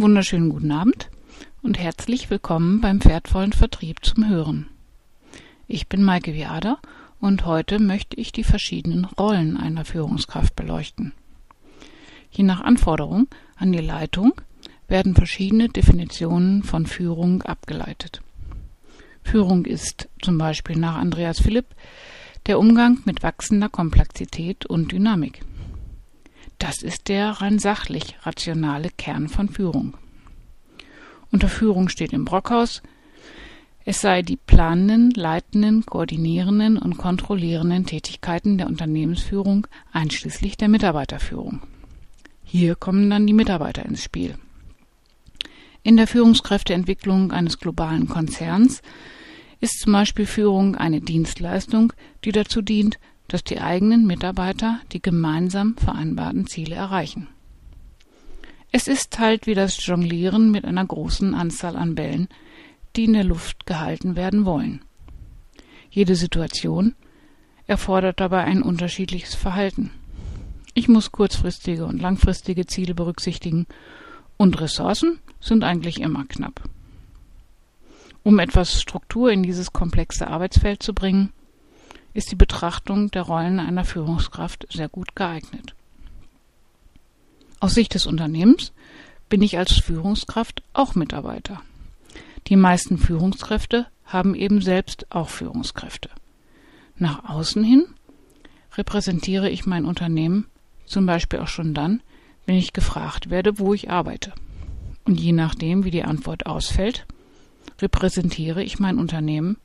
Wunderschönen guten Abend und herzlich willkommen beim Pferdvollen Vertrieb zum Hören. Ich bin Maike Viader und heute möchte ich die verschiedenen Rollen einer Führungskraft beleuchten. Je nach Anforderung an die Leitung werden verschiedene Definitionen von Führung abgeleitet. Führung ist zum Beispiel nach Andreas Philipp der Umgang mit wachsender Komplexität und Dynamik. Das ist der rein sachlich rationale Kern von Führung. Unter Führung steht im Brockhaus, es sei die planenden, leitenden, koordinierenden und kontrollierenden Tätigkeiten der Unternehmensführung einschließlich der Mitarbeiterführung. Hier kommen dann die Mitarbeiter ins Spiel. In der Führungskräfteentwicklung eines globalen Konzerns ist zum Beispiel Führung eine Dienstleistung, die dazu dient, dass die eigenen Mitarbeiter die gemeinsam vereinbarten Ziele erreichen. Es ist halt wie das Jonglieren mit einer großen Anzahl an Bällen, die in der Luft gehalten werden wollen. Jede Situation erfordert dabei ein unterschiedliches Verhalten. Ich muss kurzfristige und langfristige Ziele berücksichtigen und Ressourcen sind eigentlich immer knapp. Um etwas Struktur in dieses komplexe Arbeitsfeld zu bringen, ist die Betrachtung der Rollen einer Führungskraft sehr gut geeignet. Aus Sicht des Unternehmens bin ich als Führungskraft auch Mitarbeiter. Die meisten Führungskräfte haben eben selbst auch Führungskräfte. Nach außen hin repräsentiere ich mein Unternehmen zum Beispiel auch schon dann, wenn ich gefragt werde, wo ich arbeite. Und je nachdem, wie die Antwort ausfällt, repräsentiere ich mein Unternehmen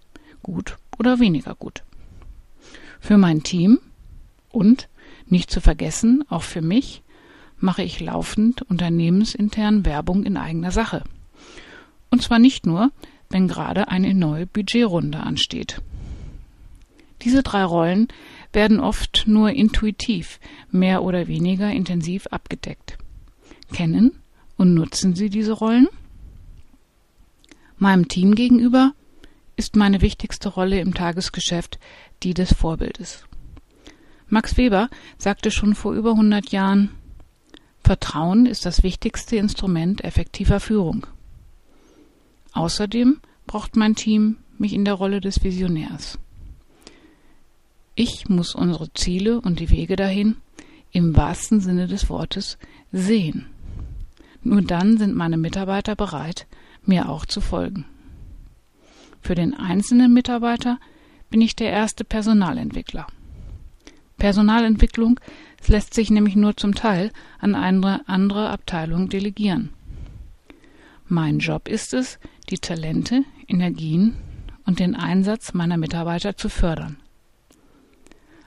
gut oder weniger gut für mein Team und, nicht zu vergessen, auch für mich, mache ich laufend unternehmensintern Werbung in eigener Sache. Und zwar nicht nur, wenn gerade eine neue Budgetrunde ansteht. Diese drei Rollen werden oft nur intuitiv, mehr oder weniger intensiv abgedeckt. Kennen und nutzen Sie diese Rollen? Meinem Team gegenüber ist meine wichtigste Rolle im Tagesgeschäft die des Vorbildes. Max Weber sagte schon vor über 100 Jahren, Vertrauen ist das wichtigste Instrument effektiver Führung. Außerdem braucht mein Team mich in der Rolle des Visionärs. Ich muss unsere Ziele und die Wege dahin im wahrsten Sinne des Wortes sehen. Nur dann sind meine Mitarbeiter bereit, mir auch zu folgen. Für den einzelnen Mitarbeiter bin ich der erste Personalentwickler. Personalentwicklung lässt sich nämlich nur zum Teil an eine andere Abteilung delegieren. Mein Job ist es, die Talente, Energien und den Einsatz meiner Mitarbeiter zu fördern.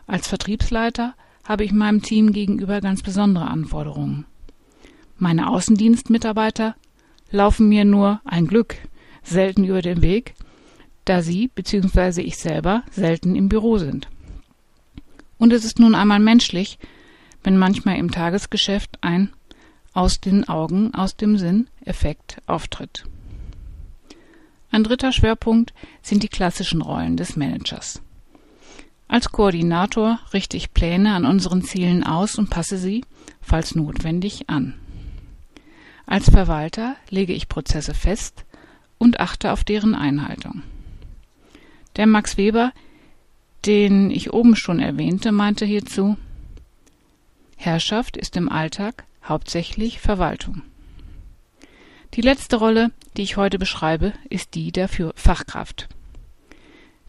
Als Vertriebsleiter habe ich meinem Team gegenüber ganz besondere Anforderungen. Meine Außendienstmitarbeiter laufen mir nur ein Glück selten über den Weg, da sie bzw. ich selber selten im Büro sind. Und es ist nun einmal menschlich, wenn manchmal im Tagesgeschäft ein aus den Augen, aus dem Sinn Effekt auftritt. Ein dritter Schwerpunkt sind die klassischen Rollen des Managers. Als Koordinator richte ich Pläne an unseren Zielen aus und passe sie, falls notwendig, an. Als Verwalter lege ich Prozesse fest und achte auf deren Einhaltung. Der Max Weber, den ich oben schon erwähnte, meinte hierzu Herrschaft ist im Alltag hauptsächlich Verwaltung. Die letzte Rolle, die ich heute beschreibe, ist die der Fachkraft.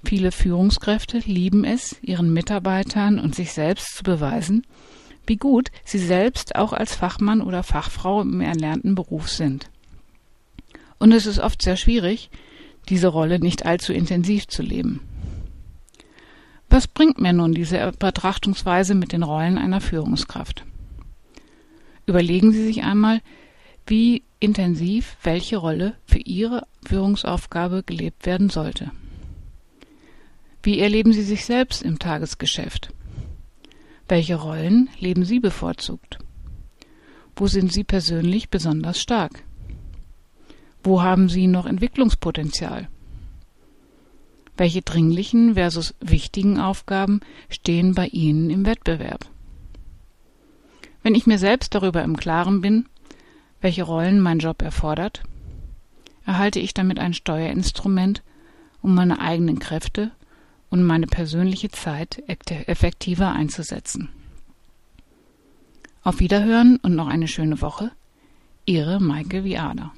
Viele Führungskräfte lieben es, ihren Mitarbeitern und sich selbst zu beweisen, wie gut sie selbst auch als Fachmann oder Fachfrau im erlernten Beruf sind. Und es ist oft sehr schwierig, diese Rolle nicht allzu intensiv zu leben. Was bringt mir nun diese Betrachtungsweise mit den Rollen einer Führungskraft? Überlegen Sie sich einmal, wie intensiv welche Rolle für Ihre Führungsaufgabe gelebt werden sollte. Wie erleben Sie sich selbst im Tagesgeschäft? Welche Rollen leben Sie bevorzugt? Wo sind Sie persönlich besonders stark? Wo haben Sie noch Entwicklungspotenzial? Welche dringlichen versus wichtigen Aufgaben stehen bei Ihnen im Wettbewerb? Wenn ich mir selbst darüber im Klaren bin, welche Rollen mein Job erfordert? Erhalte ich damit ein Steuerinstrument, um meine eigenen Kräfte und meine persönliche Zeit effektiver einzusetzen? Auf Wiederhören und noch eine schöne Woche. Ihre Maike Viada.